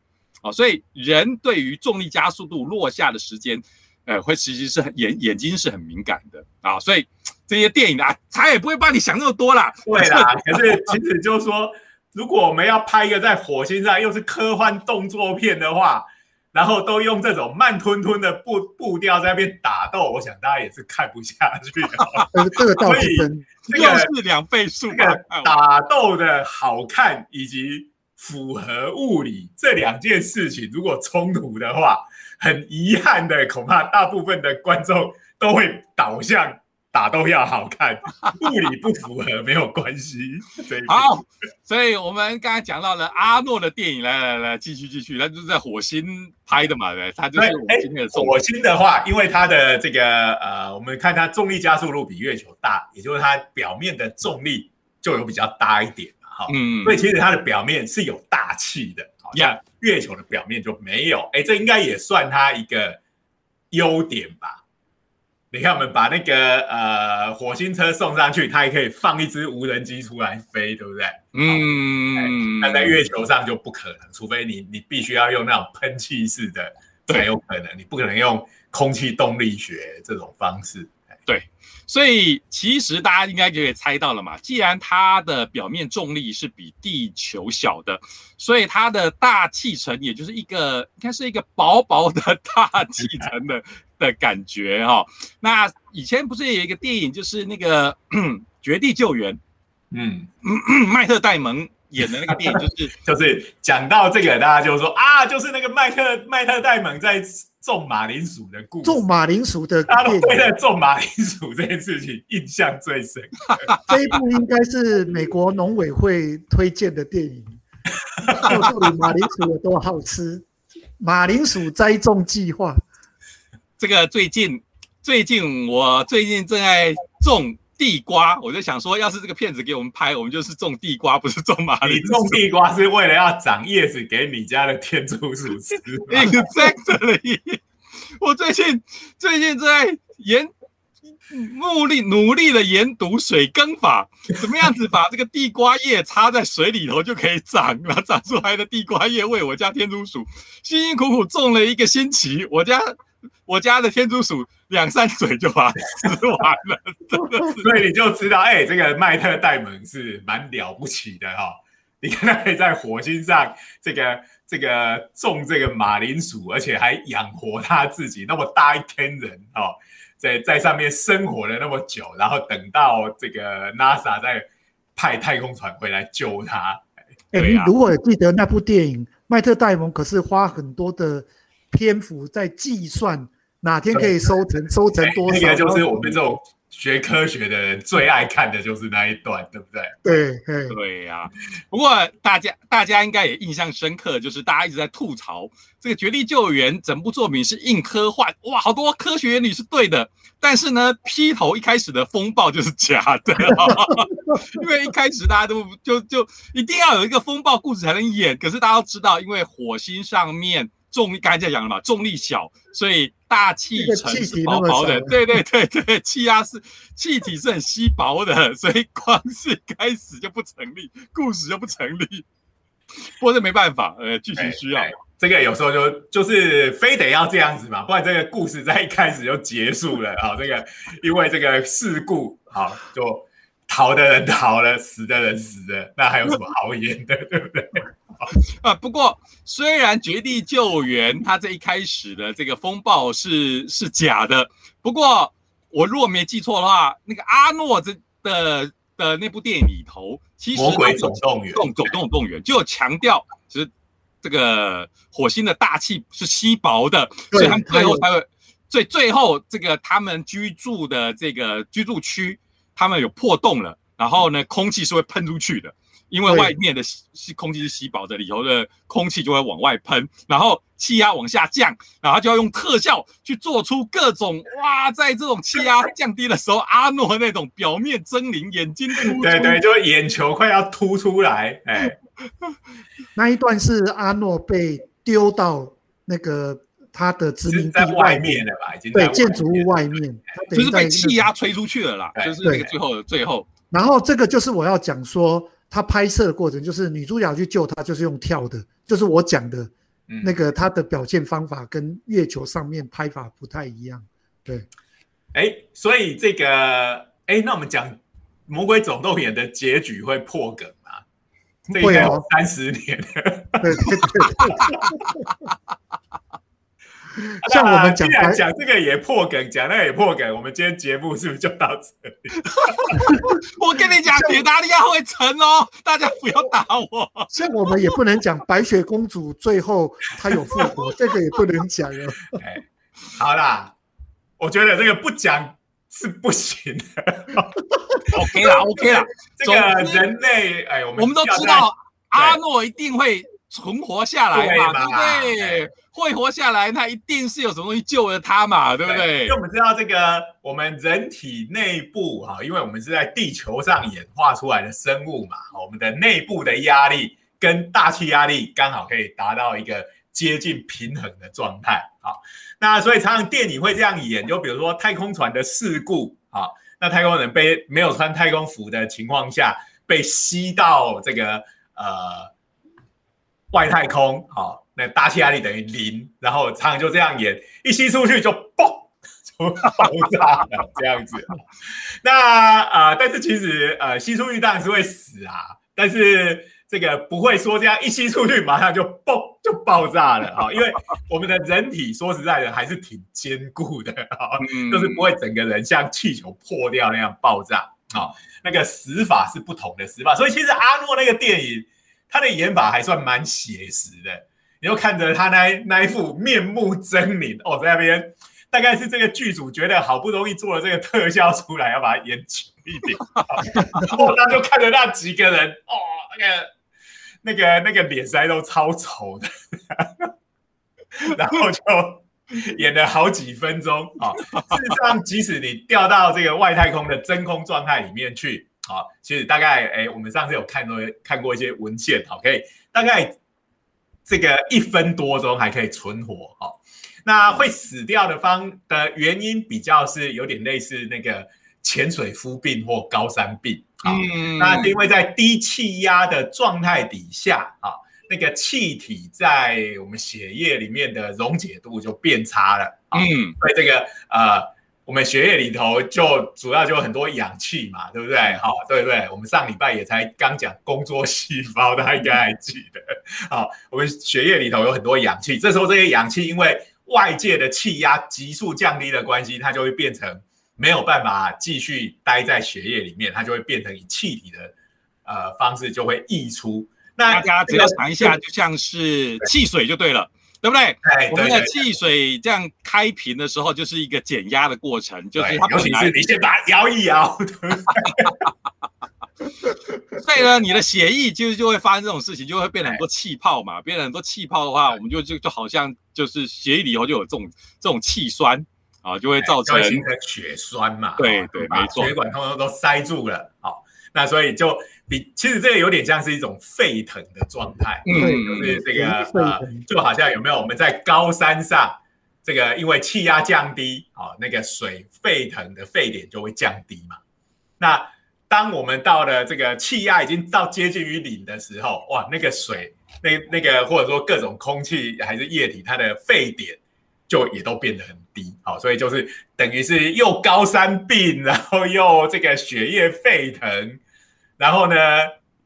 哦，所以人对于重力加速度落下的时间，呃，会其实是很眼眼睛是很敏感的啊。所以这些电影啊，他也不会帮你想那么多啦。对啦，可是其实就是说。如果我们要拍一个在火星上又是科幻动作片的话，然后都用这种慢吞吞的步步调在那边打斗，我想大家也是看不下去。这个倒是真，又是两倍数。这个打斗的好看以及符合物理这两件事情，如果冲突的话，很遗憾的，恐怕大部分的观众都会导向。打斗要好看，物理不符合没有关系。好，所以我们刚才讲到了阿诺的电影，来来来，继续继续，那就是在火星拍的嘛，对，他就是今天的火星的话，因为它的这个呃，我们看它重力加速度比月球大，也就是它表面的重力就有比较大一点嘛，哈，嗯，所以其实它的表面是有大气的，好像月球的表面就没有，哎，这应该也算它一个优点吧。你看，我们把那个呃火星车送上去，它也可以放一只无人机出来飞，对不对？嗯，那在月球上就不可能，除非你你必须要用那种喷气式的才有可能，你不可能用空气动力学这种方式。对，所以其实大家应该就可以猜到了嘛，既然它的表面重力是比地球小的，所以它的大气层也就是一个应该是一个薄薄的大气层的。的感觉哈，那以前不是有一个电影，就是那个《绝地救援》，嗯，迈特戴蒙演的那个电影，就是 就是讲到这个，大家就说啊，就是那个麦特麦特戴蒙在种马铃薯的故事，种马铃薯的，他对在种马铃薯这件事情印象最深。这一部应该是美国农委会推荐的电影，告诉你马铃薯有多好吃，马铃薯栽种计划。这个最近，最近我最近正在种地瓜，我就想说，要是这个骗子给我们拍，我们就是种地瓜，不是种马铃薯。种地瓜是为了要长叶子给你家的天竺鼠吃。Exactly。我最近最近在研努力努力的研读水耕法，怎么样子把这个地瓜叶插在水里头就可以长，然后长出来的地瓜叶喂我家天竺鼠。辛辛苦苦种了一个星期，我家。我家的天竺鼠两三嘴就把它吃完了，所以你就知道，哎，这个麦特戴蒙是蛮了不起的哈。你看他可以在火星上这个这个种这个马铃薯，而且还养活他自己那么大一天人哦，在在上面生活了那么久，然后等到这个 NASA 再派太空船回来救他。哎，如果记得那部电影，麦特戴蒙可是花很多的。篇幅在计算哪天可以收成，收成多少？那个就是我们这种学科学的人最爱看的，就是那一段，对不对？对对对呀。不过大家大家应该也印象深刻，就是大家一直在吐槽这个《绝地救援》整部作品是硬科幻，哇，好多科学原理是对的，但是呢，劈头一开始的风暴就是假的，因为一开始大家都就就一定要有一个风暴故事才能演，可是大家都知道，因为火星上面。重力刚才在讲了嘛，重力小，所以大气层是薄薄的。对对对对，气压是气体是很稀薄的，所以光是开始就不成立，故事就不成立。不过这没办法，呃，剧情需要。这个有时候就就是非得要这样子嘛，不然这个故事在一开始就结束了啊。这个因为这个事故，好就逃的人逃了，死的人死了，那还有什么好演的，对不对？啊，不过虽然绝地救援它这一开始的这个风暴是是假的，不过我如果没记错的话，那个阿诺这的的那部电影里头，其实魔鬼总动员总总动动员就有强调，其实这个火星的大气是稀薄的，所以他们最后才会最最后这个他们居住的这个居住区，他们有破洞了，然后呢，空气是会喷出去的。因为外面的吸空气是吸饱的，里头的空气就会往外喷，然后气压往下降，然后就要用特效去做出各种哇，在这种气压降低的时候，阿诺那种表面狰狞，眼睛突对对，就眼球快要凸出来，哎，那一段是阿诺被丢到那个他的殖民地外面了吧？已经对建筑物外面，就是被气压吹出去了啦，就是那个最后的最后。然后这个就是我要讲说。他拍摄的过程就是女主角去救他，就是用跳的，就是我讲的那个他的表现方法跟月球上面拍法不太一样。对，哎，所以这个，哎，那我们讲《魔鬼总动员》的结局会破梗吗？会哦，三十年。对对对。像我们讲讲这个也破梗，讲那个也破梗，我们今天节目是不是就到这里？我跟你讲，铁达利亚会成哦，大家不要打我。像我们也不能讲白雪公主最后她有复活，这个也不能讲哦。哎，好啦，我觉得这个不讲是不行的。OK 啦，OK 啦，这个人类，哎，我们我们都知道阿诺一定会。存活下来嘛，对不对？会活下来，那一定是有什么东西救了他嘛，对不对？因为我们知道这个，我们人体内部哈，因为我们是在地球上演化出来的生物嘛，我们的内部的压力跟大气压力刚好可以达到一个接近平衡的状态。好，那所以常常电影会这样演，就比如说太空船的事故啊，那太空人被没有穿太空服的情况下被吸到这个呃。外太空，好，那大气压力等于零，然后常常就这样演，一吸出去就嘣，就爆炸了这样子。那啊，但是其实呃，吸出去当然是会死啊，但是这个不会说这样一吸出去马上就嘣就爆炸了啊，因为我们的人体说实在的还是挺坚固的啊，就是不会整个人像气球破掉那样爆炸啊，那个死法是不同的死法，所以其实阿诺那个电影。他的演法还算蛮写实的，你就看着他那那一副面目狰狞哦，在那边大概是这个剧组觉得好不容易做了这个特效出来，要把它演久一点，然后他就看着那几个人哦，那个那个那个脸腮都超丑的，然后就演了好几分钟啊。事实上，即使你掉到这个外太空的真空状态里面去。好，其实大概哎，我们上次有看过看过一些文献，好，可以大概这个一分多钟还可以存活，好，那会死掉的方的原因比较是有点类似那个潜水夫病或高山病，啊，那是因为在低气压的状态底下，啊，那个气体在我们血液里面的溶解度就变差了，嗯，所以这个呃。我们血液里头就主要就很多氧气嘛，对不对？好，对不对？我们上礼拜也才刚讲工作细胞，大家应该还记得。好，我们血液里头有很多氧气，这时候这些氧气因为外界的气压急速降低的关系，它就会变成没有办法继续待在血液里面，它就会变成以气体的呃方式就会溢出。那大家只要想一下，就像是汽水就对了。对不对？我们的汽水这样开瓶的时候，就是一个减压的过程，就是它尤其是你先把它摇一摇，所以呢，你的血液其实就会发生这种事情，就会变很多气泡嘛。变很多气泡的话，我们就就就好像就是血液里头就有这种这种气酸啊，就会造成血栓嘛。对对，没错，血管通通都塞住了。好，那所以就。比其实这个有点像是一种沸腾的状态，嗯，就是这个呃，就好像有没有我们在高山上，这个因为气压降低，哦，那个水沸腾的沸点就会降低嘛。那当我们到了这个气压已经到接近于零的时候，哇，那个水，那那个或者说各种空气还是液体，它的沸点就也都变得很低，好，所以就是等于是又高山病，然后又这个血液沸腾，然后呢，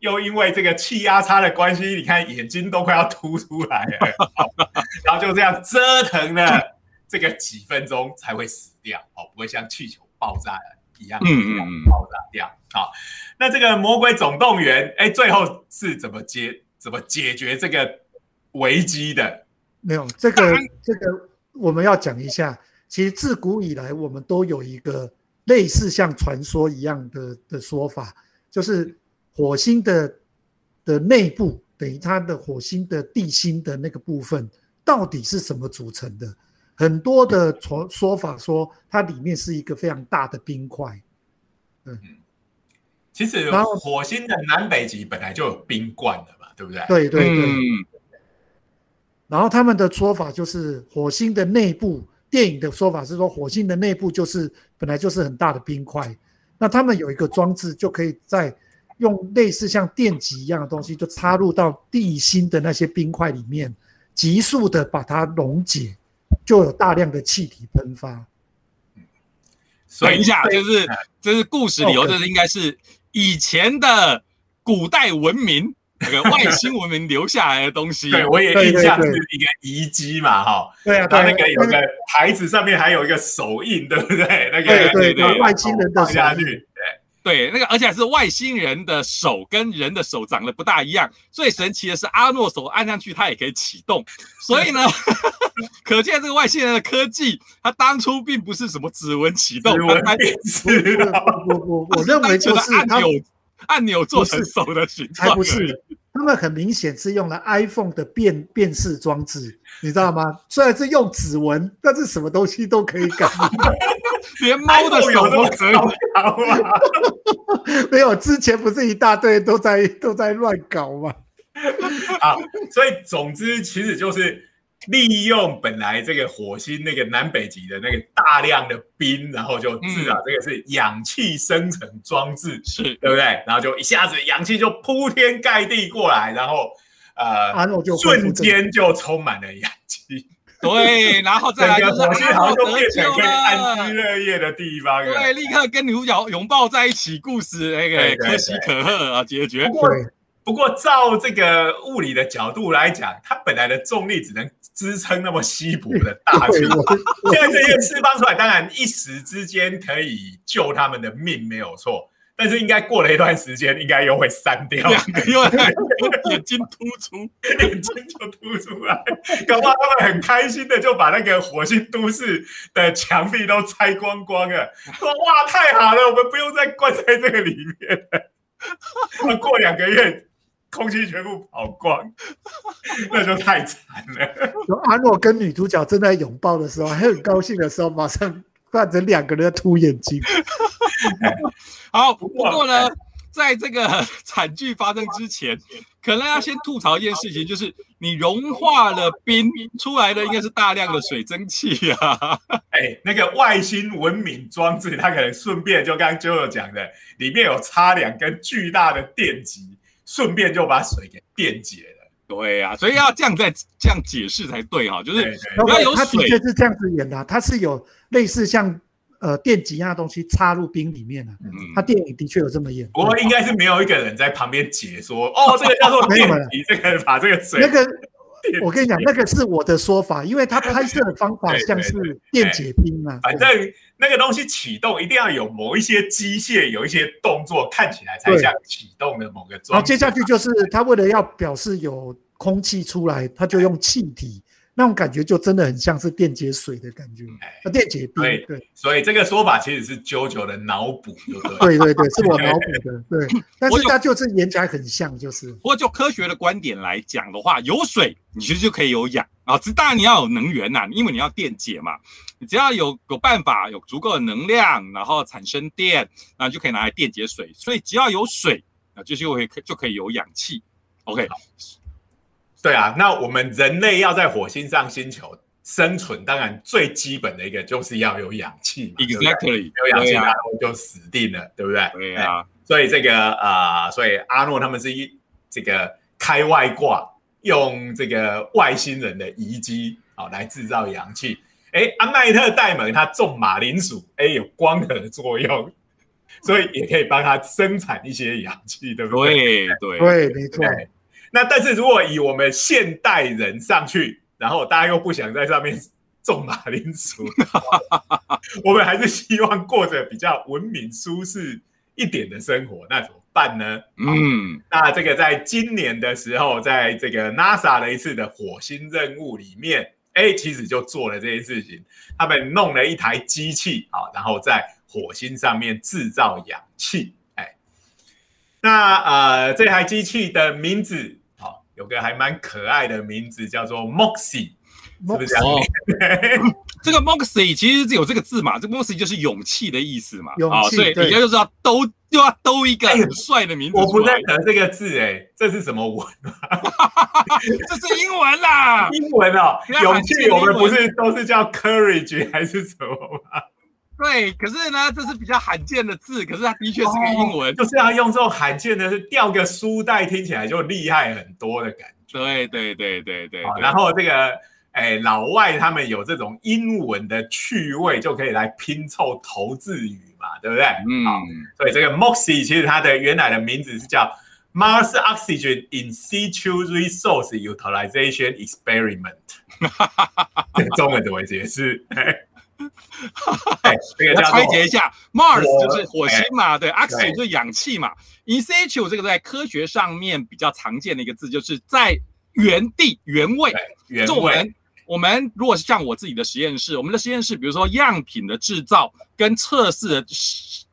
又因为这个气压差的关系，你看眼睛都快要凸出来了，然后就这样折腾了这个几分钟才会死掉，哦，不会像气球爆炸一样，嗯嗯爆炸掉。好，那这个《魔鬼总动员》哎，最后是怎么解怎么解决这个危机的？没有这个这个我们要讲一下。其实自古以来，我们都有一个类似像传说一样的的说法，就是火星的的内部等于它的火星的地心的那个部分到底是什么组成的？很多的说说法说它里面是一个非常大的冰块。嗯。其实，火星的南北极本来就有冰冠的嘛，对不对？对对对。然后他们的说法就是，火星的内部，电影的说法是说，火星的内部就是本来就是很大的冰块。那他们有一个装置，就可以在用类似像电极一样的东西，就插入到地心的那些冰块里面，急速的把它溶解，就有大量的气体喷发。等一下，就是这是故事里头，这是应该是。以前的古代文明，那个外星文明留下来的东西，对我也印象是一个遗迹嘛，哈，对啊，它那个有个牌子上面还有一个手印，对不对？那个对对外星人的下去，对。对，那个而且是外星人的手跟人的手长得不大一样，最神奇的是阿诺手按上去它也可以启动，所以呢，可见这个外星人的科技，它当初并不是什么指纹启动，他是我我我认为就是按钮按钮做成手的形状，才不是。他们很明显是用了 iPhone 的辨辨识装置，你知道吗？虽然是用指纹，但是什么东西都可以改，连猫的手都可以搞吗？没有，之前不是一大堆都在都在乱搞吗？啊，所以总之其实就是。利用本来这个火星那个南北极的那个大量的冰，然后就制造这个是氧气生成装置，是对不对？然后就一下子氧气就铺天盖地过来，然后呃，瞬间就充满了氧气。对，然后再来就是火星好像就变成可以安居乐业的地方。对，立刻跟女主角拥抱在一起，故事那个可喜可贺啊，解决。不过，照这个物理的角度来讲，它本来的重力只能支撑那么稀薄的大气。现在这些释放出来，当然一时之间可以救他们的命，没有错。但是应该过了一段时间，应该又会散掉，因 为眼睛突出，眼睛就突出来。搞不好他们很开心的就把那个火星都市的墙壁都拆光光了。说哇，太好了，我们不用再关在这个里面了。过两个月。空气全部跑光，那就太惨了。阿诺跟女主角正在拥抱的时候，还很高兴的时候，马上换成两个人凸眼睛。好，不过呢，在这个惨剧发生之前，可能要先吐槽一件事情，就是你融化了冰出来的应该是大量的水蒸气啊。哎，那个外星文明装置，它可能顺便就刚刚 JoJo 讲的，里面有插两根巨大的电极。顺便就把水给电解了，对啊，所以要这样再这样解释才对哈，就是要有水。他的确是这样子演的，他是有类似像呃电极一样的东西插入冰里面的，嗯，他电影的确有这么演。不过应该是没有一个人在旁边解说，哦，这个叫做 电极，这个把这个水那个。我跟你讲，那个是我的说法，因为他拍摄的方法 像是电解冰啊。反正那个东西启动一定要有某一些机械，有一些动作，看起来才像启动的某个状。然后接下去就是他为了要表示有空气出来，他就用气体。那种感觉就真的很像是电解水的感觉，啊，电解冰。对，所以这个说法其实是啾啾的脑补，对对对，是我脑补的。对，但是它就是演起来很像，就是。不过就科学的观点来讲的话，有水，你其实就可以有氧啊。这当然你要有能源呐，因为你要电解嘛。你只要有有办法，有足够的能量，然后产生电，那就可以拿来电解水。所以只要有水啊，就是会就可以有氧气。OK。对啊，那我们人类要在火星上星球生存，当然最基本的一个就是要有氧气。Exactly，没有氧气，然后就死定了，对不对？对啊，所以这个呃，所以阿诺他们是一这个开外挂，用这个外星人的遗迹好来制造氧气。哎，阿麦特戴蒙他种马铃薯，哎，有光合作用，所以也可以帮他生产一些氧气，对不对？对对，没错。那但是如果以我们现代人上去，然后大家又不想在上面种马铃薯，我们还是希望过着比较文明舒适一点的生活，那怎么办呢？嗯，那这个在今年的时候，在这个 NASA 的一次的火星任务里面。哎，其实就做了这件事情，他们弄了一台机器啊，然后在火星上面制造氧气。哎，那呃，这台机器的名字好，有个还蛮可爱的名字，叫做 Moxie。是不是 这个 Moxie 其实有这个字嘛？这 Moxie 就是勇气的意思嘛？啊，所以你就知道兜又要兜一个很帅的名字。我不认得这个字，哎，这是什么文？这是英文啦，英文哦。勇气，我们不是都是叫 courage 还是什么吗？对，可是呢，这是比较罕见的字，可是它的确是个英文，就是要用这种罕见的，是吊个书袋，听起来就厉害很多的感觉。对对对对对。然后这个。哎，老外他们有这种英文的趣味，就可以来拼凑投字语嘛，对不对？嗯，所以这个 Moxie 其实它的原来的名字是叫 Mars Oxygen In Situ Resource Utilization Experiment。中文怎么解释？哎，这个拆解一下，Mars 就是火星嘛，对，Oxygen 就是氧气嘛。In Situ 这个在科学上面比较常见的一个字，就是在原地原位，原位。我们如果是像我自己的实验室，我们的实验室，比如说样品的制造跟测试的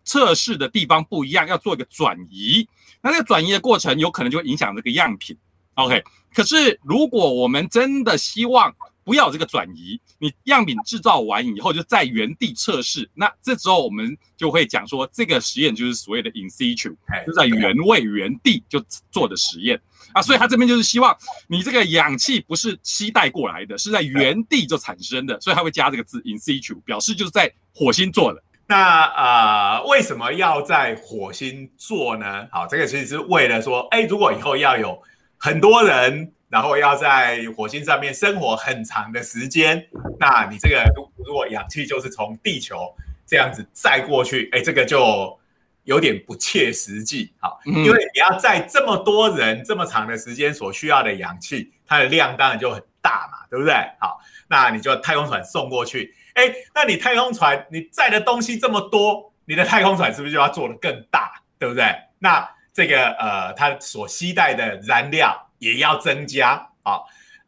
测试的地方不一样，要做一个转移，那这个转移的过程有可能就会影响这个样品。OK，可是如果我们真的希望不要这个转移，你样品制造完以后就在原地测试，那这时候我们就会讲说，这个实验就是所谓的 in situ，就在原位原地就做的实验。啊，所以他这边就是希望你这个氧气不是吸带过来的，是在原地就产生的，所以他会加这个字 in situ，表示就是在火星做的。那呃，为什么要在火星做呢？好，这个其实是为了说，哎，如果以后要有很多人，然后要在火星上面生活很长的时间，那你这个如如果氧气就是从地球这样子载过去，哎，这个就。有点不切实际，好，因为你要在这么多人这么长的时间所需要的氧气，它的量当然就很大嘛，对不对？好，那你就太空船送过去，哎，那你太空船你载的东西这么多，你的太空船是不是就要做的更大，对不对？那这个呃，它所携带的燃料也要增加，啊，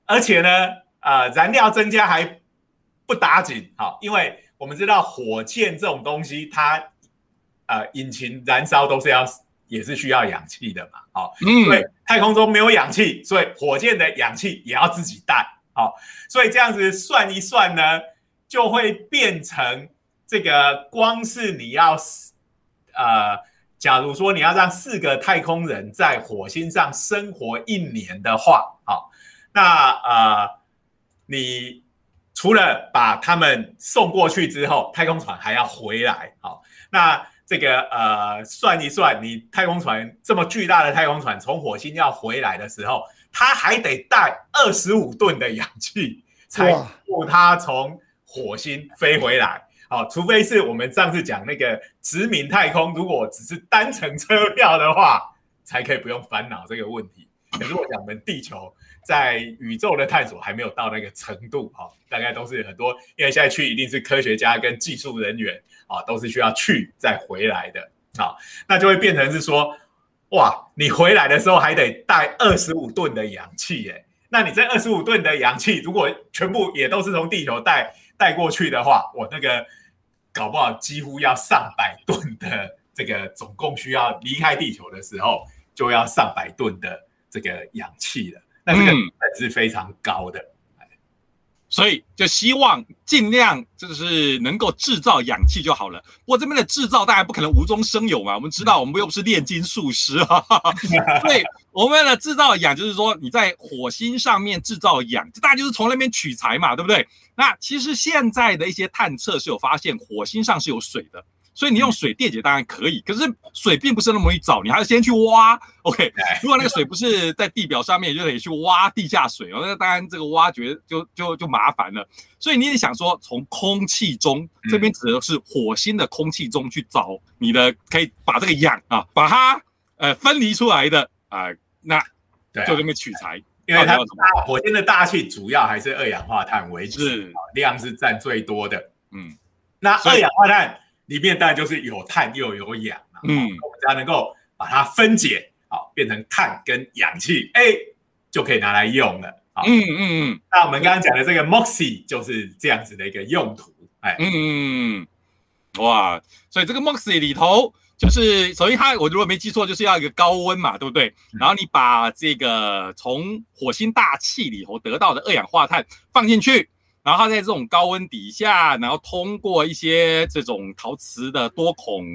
而且呢，呃，燃料增加还不打紧，好，因为我们知道火箭这种东西它。呃，引擎燃烧都是要，也是需要氧气的嘛，好，所以太空中没有氧气，所以火箭的氧气也要自己带，好，所以这样子算一算呢，就会变成这个，光是你要，呃，假如说你要让四个太空人在火星上生活一年的话，好，那呃，你除了把他们送过去之后，太空船还要回来，好，那。这个呃，算一算，你太空船这么巨大的太空船从火星要回来的时候，它还得带二十五吨的氧气，才够它从火星飞回来。好，除非是我们上次讲那个殖民太空，如果只是单程车票的话，才可以不用烦恼这个问题。可是我讲我们地球在宇宙的探索还没有到那个程度，哈，大概都是很多，因为现在去一定是科学家跟技术人员。啊，都是需要去再回来的，好，那就会变成是说，哇，你回来的时候还得带二十五吨的氧气，耶。那你这二十五吨的氧气如果全部也都是从地球带带过去的话，我那个搞不好几乎要上百吨的这个总共需要离开地球的时候就要上百吨的这个氧气了，那这个成本是非常高的。所以就希望尽量就是能够制造氧气就好了。不过这边的制造当然不可能无中生有嘛。我们知道我们又不是炼金术师啊。所以我们的制造氧就是说你在火星上面制造氧，这大家就是从那边取材嘛，对不对？那其实现在的一些探测是有发现火星上是有水的。所以你用水电解当然可以，可是水并不是那么容易找，你还要先去挖。OK，如果那个水不是在地表上面，就得去挖地下水哦。那当然这个挖掘就就就麻烦了。所以你得想说，从空气中这边指的是火星的空气中去找你的，可以把这个氧啊，把它呃分离出来的啊，那就这么取材，因为它大火星的大气主要还是二氧化碳为主，量是占最多的。嗯，那二氧化碳。里面当然就是有碳又有氧嘛，嗯，我们只要能够把它分解，好变成碳跟氧气，哎，就可以拿来用了，好，嗯嗯嗯。那我们刚刚讲的这个 MOXIE 就是这样子的一个用途，哎，嗯嗯嗯，哇，所以这个 MOXIE 里头就是首先它我如果没记错就是要一个高温嘛，对不对？然后你把这个从火星大气里头得到的二氧化碳放进去。然后它在这种高温底下，然后通过一些这种陶瓷的多孔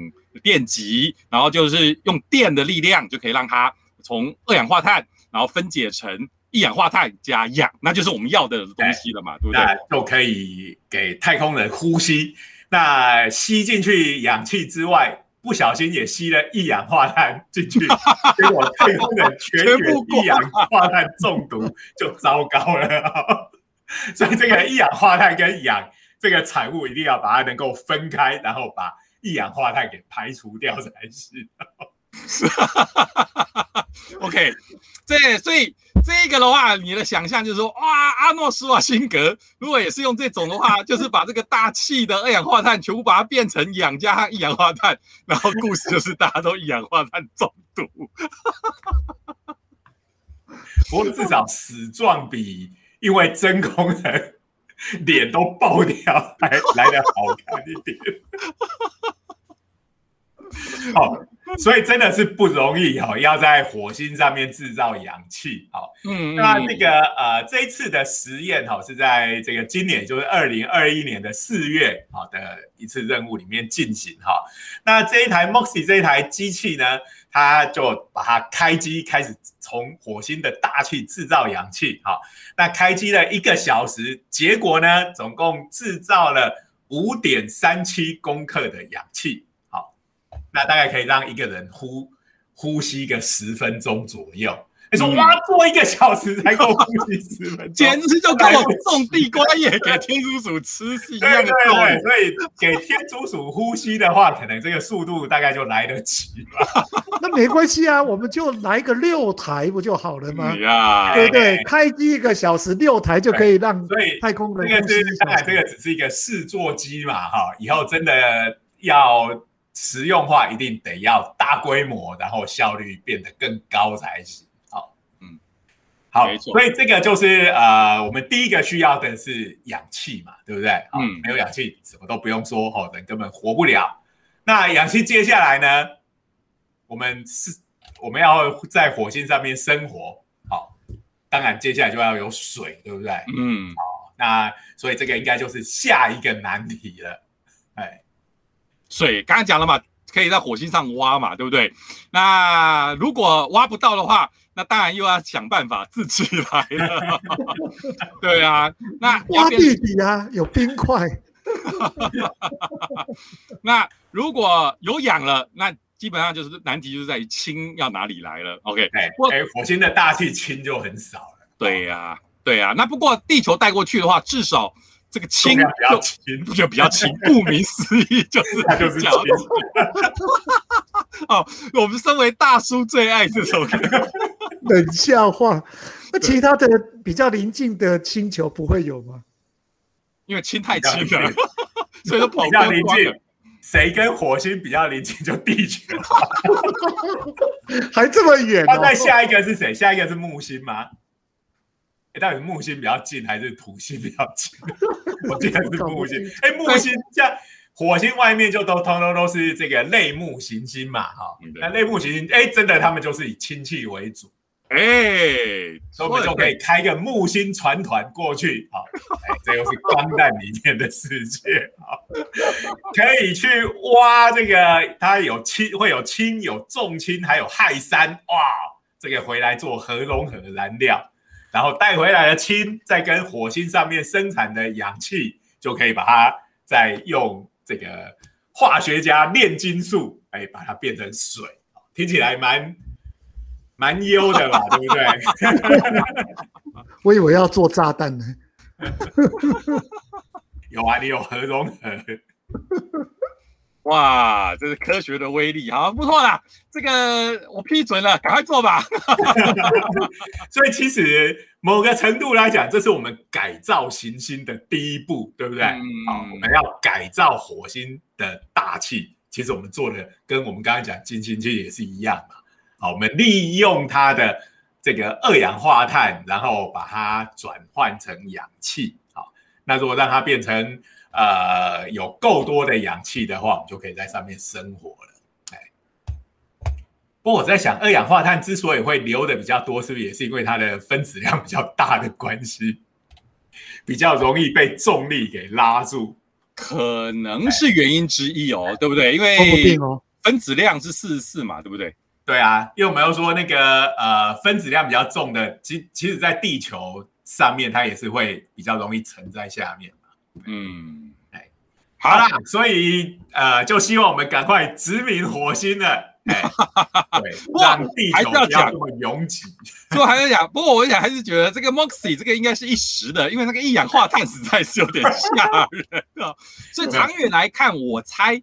电极，然后就是用电的力量，就可以让它从二氧化碳，然后分解成一氧化碳加氧，那就是我们要的东西了嘛，对不对？就可以给太空人呼吸。那吸进去氧气之外，不小心也吸了一氧化碳进去，结果太空人全员一氧化碳中毒，就糟糕了。所以这个一氧化碳跟氧这个产物一定要把它能够分开，然后把一氧化碳给排除掉才是。OK，这所以这个的话，你的想象就是说，哇，阿诺施瓦辛格如果也是用这种的话，就是把这个大气的二氧化碳全部把它变成氧加上一氧化碳，然后故事就是大家都一氧化碳中毒。不过至少死状比。因为真空人脸都爆掉，还来的好看一点。好，所以真的是不容易哦，要在火星上面制造氧气。好，嗯，那那个呃，这一次的实验哈，是在这个今年，就是二零二一年的四月好的一次任务里面进行哈。那这一台 Moxie 这一台机器呢？他就把它开机，开始从火星的大气制造氧气。好，那开机了一个小时，结果呢，总共制造了五点三七公克的氧气。好，那大概可以让一个人呼呼吸个十分钟左右。你说哇，做一个小时才够呼吸十分钟，简直就跟我种地瓜叶给天竺鼠吃是一样的道理。所以给天竺鼠呼吸的话，可能这个速度大概就来得及吧。那没关系啊，我们就来个六台不就好了吗？对对，开机一个小时，六台就可以让所以太空人呼吸。当然，这个只是一个试座机嘛，哈，以后真的要实用化，一定得要大规模，然后效率变得更高才行。好，所以这个就是呃，我们第一个需要的是氧气嘛，对不对？嗯，没有氧气，什么都不用说，哦，人根本活不了。那氧气接下来呢？我们是我们要在火星上面生活，好，当然接下来就要有水，对不对？嗯，好，那所以这个应该就是下一个难题了。哎，水刚刚讲了嘛，可以在火星上挖嘛，对不对？那如果挖不到的话，那当然又要想办法自己来了，对啊，那挖地底啊，有冰块。那如果有氧了，那基本上就是难题，就是在于氢要哪里来了。OK，哎，火星的大气氢就很少了。对呀，对呀。那不过地球带过去的话，至少这个氢就就比较轻。顾名思义，就是它就是氢。哦，我们身为大叔最爱这首歌。冷笑话，那其他的比较临近的星球不会有吗？因为氢太轻了，所以说比较临近。谁跟火星比较临近？就地球，还这么远。那再下一个是谁？下一个是木星吗？哎，到底木星比较近还是土星比较近？我记得是木星。哎，木星像火星外面就都通通都是这个类木行星嘛，哈。那类木行星，哎，真的他们就是以氢气为主。哎，所以我们就可以开个木星船团过去，好，这又是光弹里面的世界，好，可以去挖这个，它有氢，会有氢，有重氢，还有氦三，哇，这个回来做核融合燃料，然后带回来的氢，再跟火星上面生产的氧气，就可以把它再用这个化学家炼金术，哎，把它变成水，听起来蛮蛮优的吧，对不对？我以为要做炸弹呢。有啊，你有核融合。哇，这是科学的威力，好，不错啦，这个我批准了，赶快做吧。所以其实某个程度来讲，这是我们改造行星的第一步，对不对？好，我们要改造火星的大气，其实我们做的跟我们刚刚讲金星其实也是一样嘛。好，我们利用它的这个二氧化碳，然后把它转换成氧气。好，那如果让它变成呃，有够多的氧气的话，我们就可以在上面生活了。哎，不过我在想，二氧化碳之所以会流的比较多，是不是也是因为它的分子量比较大的关系，比较容易被重力给拉住？可能是原因之一哦，对不对？因为分子量是四十四嘛，对不对？对啊，因为我们又说那个呃，分子量比较重的，其其实，在地球上面，它也是会比较容易沉在下面嘛。嗯。好啦，所以呃，就希望我们赶快殖民火星了。哎，对，让地球不要这么拥挤。不过还是讲，不过我想还是觉得这个 Moxie 这个应该是一时的，因为那个一氧化碳实在是有点吓人啊。所以长远来看，我猜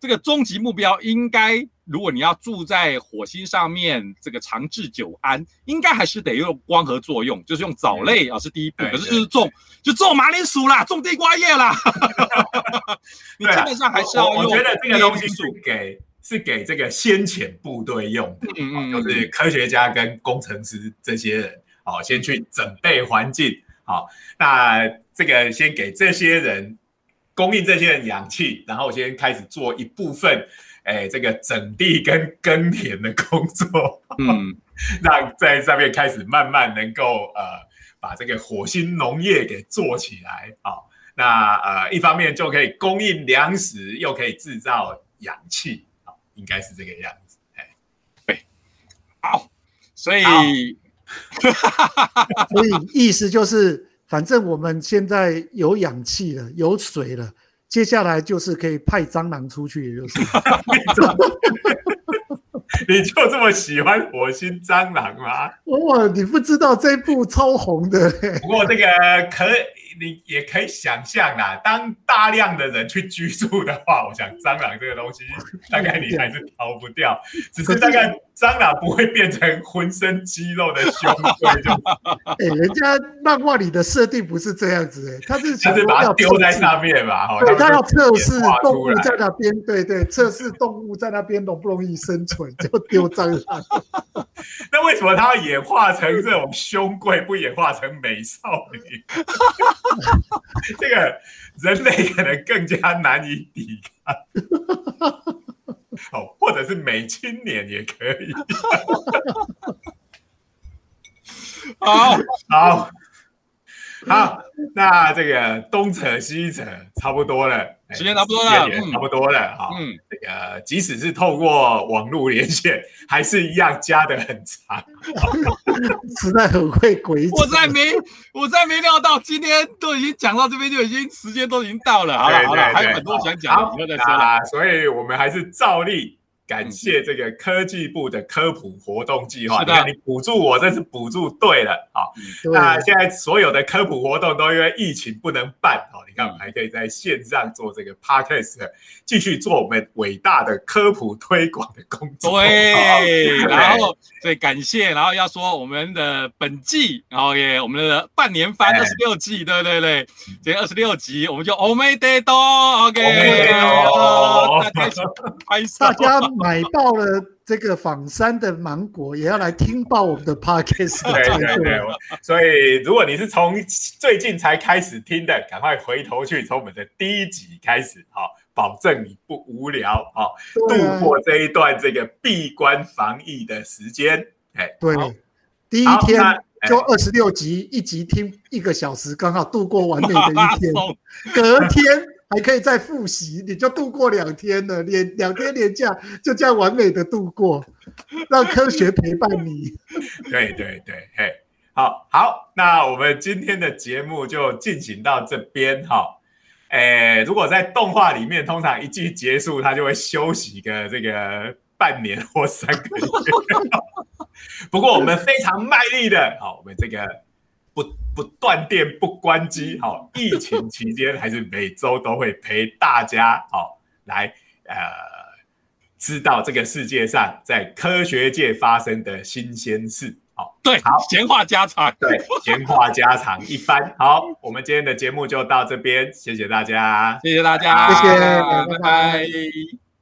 这个终极目标应该。如果你要住在火星上面，这个长治久安，应该还是得用光合作用，就是用藻类啊，是第一步。可是就是种，就种马铃薯啦，种地瓜叶啦。你基本上还是要用。我觉得这个东西是给是给这个先遣部队用的，嗯嗯，就是科学家跟工程师这些人，好，先去准备环境，好，那这个先给这些人供应这些人氧气，然后先开始做一部分。哎，这个整地跟耕田的工作，嗯，让在上面开始慢慢能够呃，把这个火星农业给做起来，好，那呃，一方面就可以供应粮食，又可以制造氧气，好，应该是这个样子，哎，对，好，所以，所以意思就是，反正我们现在有氧气了，有水了。接下来就是可以派蟑螂出去，也就是。你就这么喜欢火星蟑螂吗？哇，你不知道这部超红的。不过这个可。你也可以想象啦，当大量的人去居住的话，我想蟑螂这个东西大概你还是逃不掉，只是大概蟑螂不会变成浑身肌肉的凶鬼。就 哎，人家漫画里的设定不是这样子，哎，他是他是把它丢在上面嘛，哈，他要测试动物在那边，对对，测试动物在那边容不容易生存，就丢蟑螂。那为什么他演化成这种凶贵，不演化成美少女？这个人类可能更加难以抵抗，哦，或者是美青年也可以。好 好好，那这个东扯西扯，差不多了。时间差不多了，差不多了哈。嗯，这个即使是透过网络连线，还是一样加的很长，实在很会鬼。我再没，我再没料到今天都已经讲到这边，就已经时间都已经到了。好了好了，还有很多想讲，以后再说了。所以我们还是照例。感谢这个科技部的科普活动计划，你看你补助我，这是补助对了啊。那现在所有的科普活动都因为疫情不能办哦，你看我们还可以在线上做这个 podcast，继续做我们伟大的科普推广的工作。对，然后 所以感谢，然后要说我们的本季，然后也我们的半年番二十六季，对对对，这二十六集我们就 o m e d 多 OK，大家。买到了这个仿山的芒果，也要来听爆我们的 podcast。对对对，所以如果你是从最近才开始听的，赶快回头去从我们的第一集开始，好，保证你不无聊，好，度过这一段这个闭关防疫的时间。哎，对，第一天就二十六集，一集听一个小时，刚好度过完美的一天。隔天。还可以再复习，你就度过两天了，连两天连假就这样完美的度过，让科学陪伴你。对对对，嘿，好好，那我们今天的节目就进行到这边哈。诶，如果在动画里面，通常一季结束，他就会休息个这个半年或三个月。不过我们非常卖力的，好，我们这个不不断电不关机，好，疫情期间还是每周都会陪大家，好，来呃，知道这个世界上在科学界发生的新鲜事。好，对，好，闲话家常，对，闲话家常一番。好，我们今天的节目就到这边，谢谢大家，谢谢大家，谢谢拜拜拜拜